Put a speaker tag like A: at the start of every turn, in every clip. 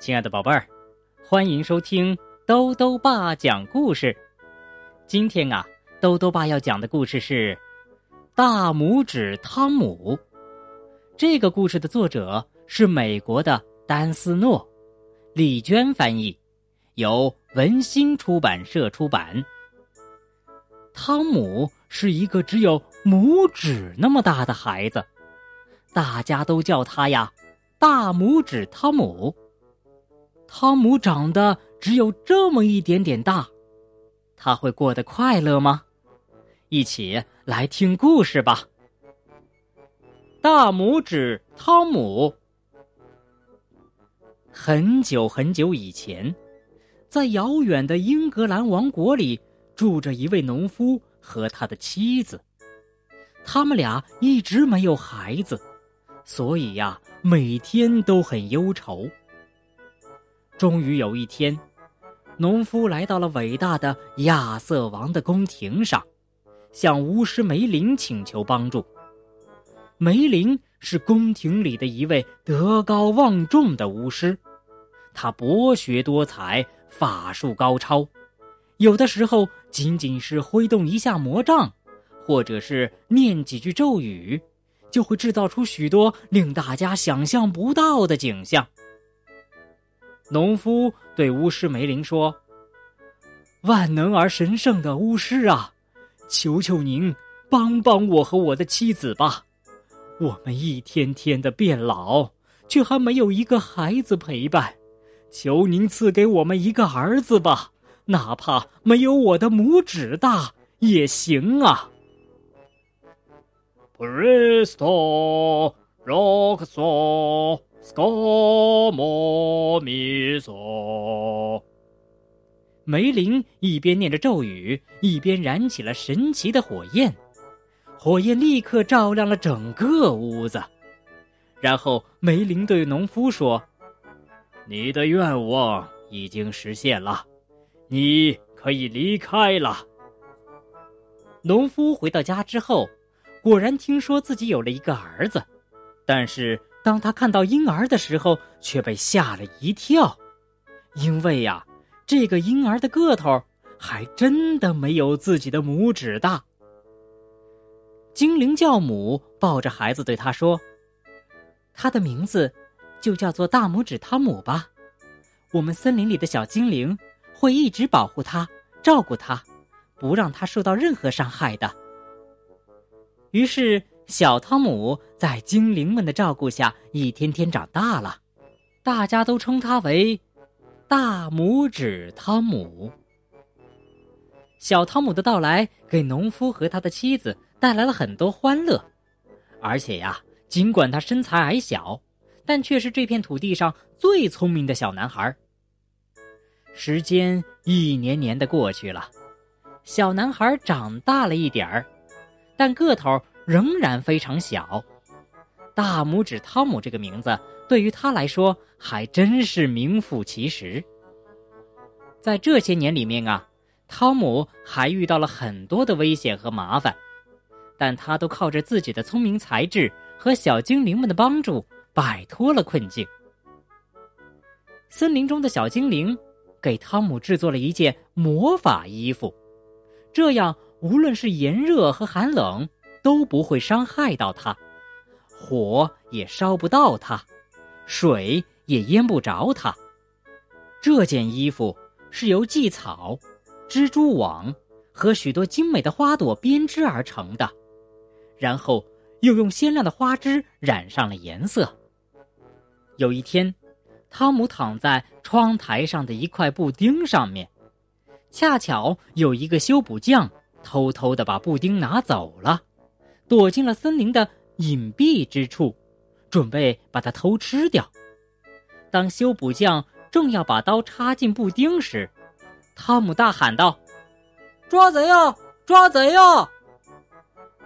A: 亲爱的宝贝儿，欢迎收听兜兜爸讲故事。今天啊，兜兜爸要讲的故事是《大拇指汤姆》。这个故事的作者是美国的丹斯诺，李娟翻译，由文心出版社出版。汤姆是一个只有拇指那么大的孩子，大家都叫他呀“大拇指汤姆”。汤姆长得只有这么一点点大，他会过得快乐吗？一起来听故事吧。大拇指汤姆。很久很久以前，在遥远的英格兰王国里，住着一位农夫和他的妻子。他们俩一直没有孩子，所以呀，每天都很忧愁。终于有一天，农夫来到了伟大的亚瑟王的宫廷上，向巫师梅林请求帮助。梅林是宫廷里的一位德高望重的巫师，他博学多才，法术高超，有的时候仅仅是挥动一下魔杖，或者是念几句咒语，就会制造出许多令大家想象不到的景象。农夫对巫师梅林说：“万能而神圣的巫师啊，求求您帮帮我和我的妻子吧！我们一天天的变老，却还没有一个孩子陪伴。求您赐给我们一个儿子吧，哪怕没有我的拇指大也行啊
B: p r e s t o rock so。斯卡莫米索。
A: 梅林一边念着咒语，一边燃起了神奇的火焰，火焰立刻照亮了整个屋子。然后梅林对农夫说：“
B: 你的愿望已经实现了，你可以离开了。”
A: 农夫回到家之后，果然听说自己有了一个儿子，但是。当他看到婴儿的时候，却被吓了一跳，因为呀，这个婴儿的个头还真的没有自己的拇指大。精灵教母抱着孩子对他说：“他的名字就叫做大拇指汤姆吧，我们森林里的小精灵会一直保护他、照顾他，不让他受到任何伤害的。”于是。小汤姆在精灵们的照顾下，一天天长大了，大家都称他为“大拇指汤姆”。小汤姆的到来给农夫和他的妻子带来了很多欢乐，而且呀，尽管他身材矮小，但却是这片土地上最聪明的小男孩。时间一年年的过去了，小男孩长大了一点儿，但个头。仍然非常小，大拇指汤姆这个名字对于他来说还真是名副其实。在这些年里面啊，汤姆还遇到了很多的危险和麻烦，但他都靠着自己的聪明才智和小精灵们的帮助摆脱了困境。森林中的小精灵给汤姆制作了一件魔法衣服，这样无论是炎热和寒冷。都不会伤害到它，火也烧不到它，水也淹不着它。这件衣服是由蓟草、蜘蛛网和许多精美的花朵编织而成的，然后又用鲜亮的花枝染上了颜色。有一天，汤姆躺在窗台上的一块布丁上面，恰巧有一个修补匠偷偷的把布丁拿走了。躲进了森林的隐蔽之处，准备把它偷吃掉。当修补匠正要把刀插进布丁时，汤姆大喊道：“抓贼呀！抓贼呀！”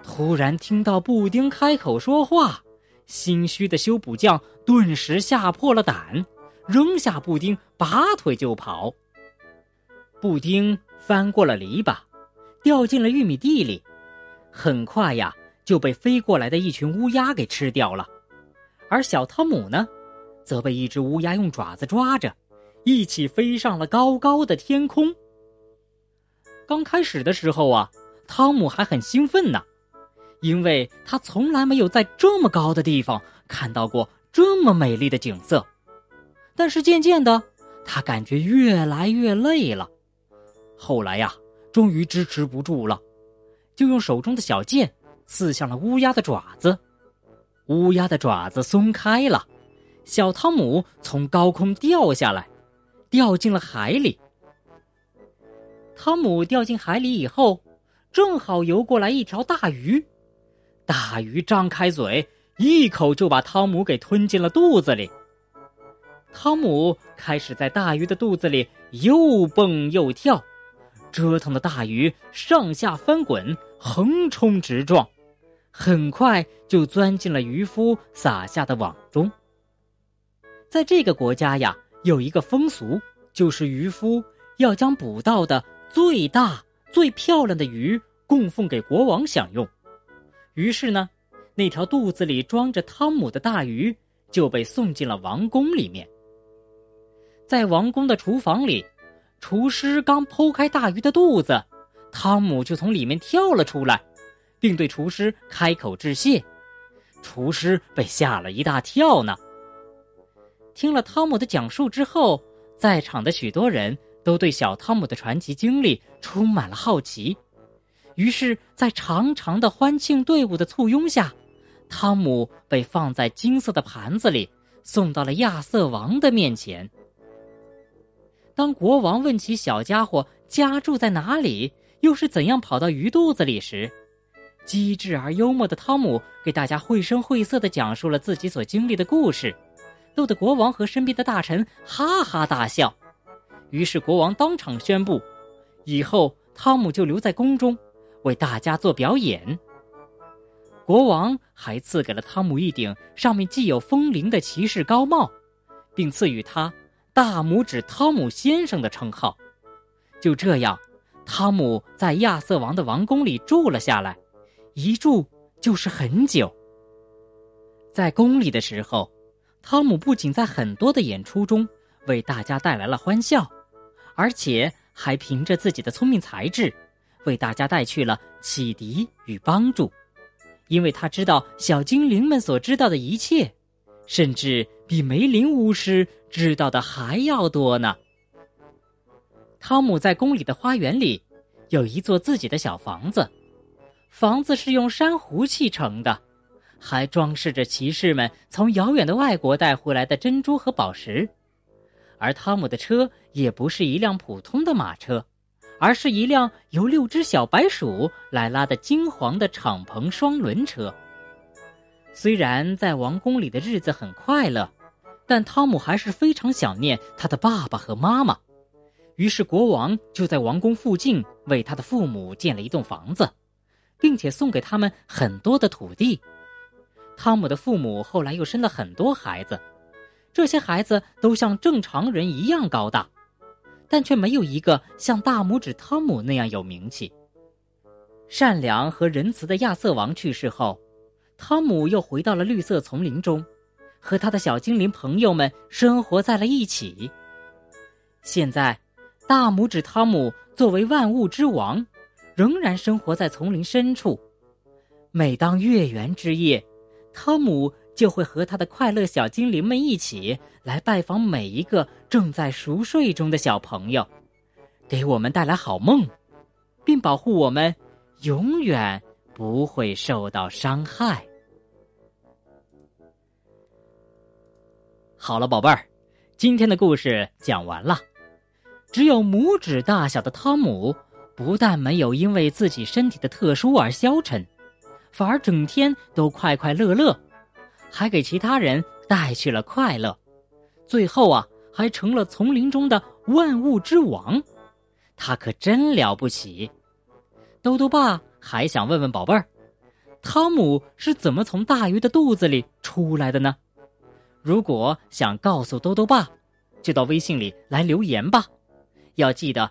A: 突然听到布丁开口说话，心虚的修补匠顿时吓破了胆，扔下布丁，拔腿就跑。布丁翻过了篱笆，掉进了玉米地里。很快呀。就被飞过来的一群乌鸦给吃掉了，而小汤姆呢，则被一只乌鸦用爪子抓着，一起飞上了高高的天空。刚开始的时候啊，汤姆还很兴奋呢，因为他从来没有在这么高的地方看到过这么美丽的景色。但是渐渐的，他感觉越来越累了。后来呀，终于支持不住了，就用手中的小剑刺向了乌鸦的爪子。乌鸦的爪子松开了，小汤姆从高空掉下来，掉进了海里。汤姆掉进海里以后，正好游过来一条大鱼，大鱼张开嘴，一口就把汤姆给吞进了肚子里。汤姆开始在大鱼的肚子里又蹦又跳，折腾的大鱼上下翻滚，横冲直撞，很快就钻进了渔夫撒下的网中。在这个国家呀，有一个风俗，就是渔夫要将捕到的。最大、最漂亮的鱼供奉给国王享用，于是呢，那条肚子里装着汤姆的大鱼就被送进了王宫里面。在王宫的厨房里，厨师刚剖开大鱼的肚子，汤姆就从里面跳了出来，并对厨师开口致谢。厨师被吓了一大跳呢。听了汤姆的讲述之后，在场的许多人。都对小汤姆的传奇经历充满了好奇，于是，在长长的欢庆队伍的簇拥下，汤姆被放在金色的盘子里，送到了亚瑟王的面前。当国王问起小家伙家住在哪里，又是怎样跑到鱼肚子里时，机智而幽默的汤姆给大家绘声绘色地讲述了自己所经历的故事，逗得国王和身边的大臣哈哈大笑。于是国王当场宣布，以后汤姆就留在宫中，为大家做表演。国王还赐给了汤姆一顶上面既有风铃的骑士高帽，并赐予他“大拇指汤姆先生”的称号。就这样，汤姆在亚瑟王的王宫里住了下来，一住就是很久。在宫里的时候，汤姆不仅在很多的演出中为大家带来了欢笑。而且还凭着自己的聪明才智，为大家带去了启迪与帮助，因为他知道小精灵们所知道的一切，甚至比梅林巫师知道的还要多呢。汤姆在宫里的花园里，有一座自己的小房子，房子是用珊瑚砌成的，还装饰着骑士们从遥远的外国带回来的珍珠和宝石。而汤姆的车也不是一辆普通的马车，而是一辆由六只小白鼠来拉的金黄的敞篷双轮车。虽然在王宫里的日子很快乐，但汤姆还是非常想念他的爸爸和妈妈。于是国王就在王宫附近为他的父母建了一栋房子，并且送给他们很多的土地。汤姆的父母后来又生了很多孩子。这些孩子都像正常人一样高大，但却没有一个像大拇指汤姆那样有名气。善良和仁慈的亚瑟王去世后，汤姆又回到了绿色丛林中，和他的小精灵朋友们生活在了一起。现在，大拇指汤姆作为万物之王，仍然生活在丛林深处。每当月圆之夜，汤姆。就会和他的快乐小精灵们一起来拜访每一个正在熟睡中的小朋友，给我们带来好梦，并保护我们永远不会受到伤害。好了，宝贝儿，今天的故事讲完了。只有拇指大小的汤姆，不但没有因为自己身体的特殊而消沉，反而整天都快快乐乐。还给其他人带去了快乐，最后啊，还成了丛林中的万物之王，他可真了不起。兜兜爸还想问问宝贝儿，汤姆是怎么从大鱼的肚子里出来的呢？如果想告诉兜兜爸，就到微信里来留言吧，要记得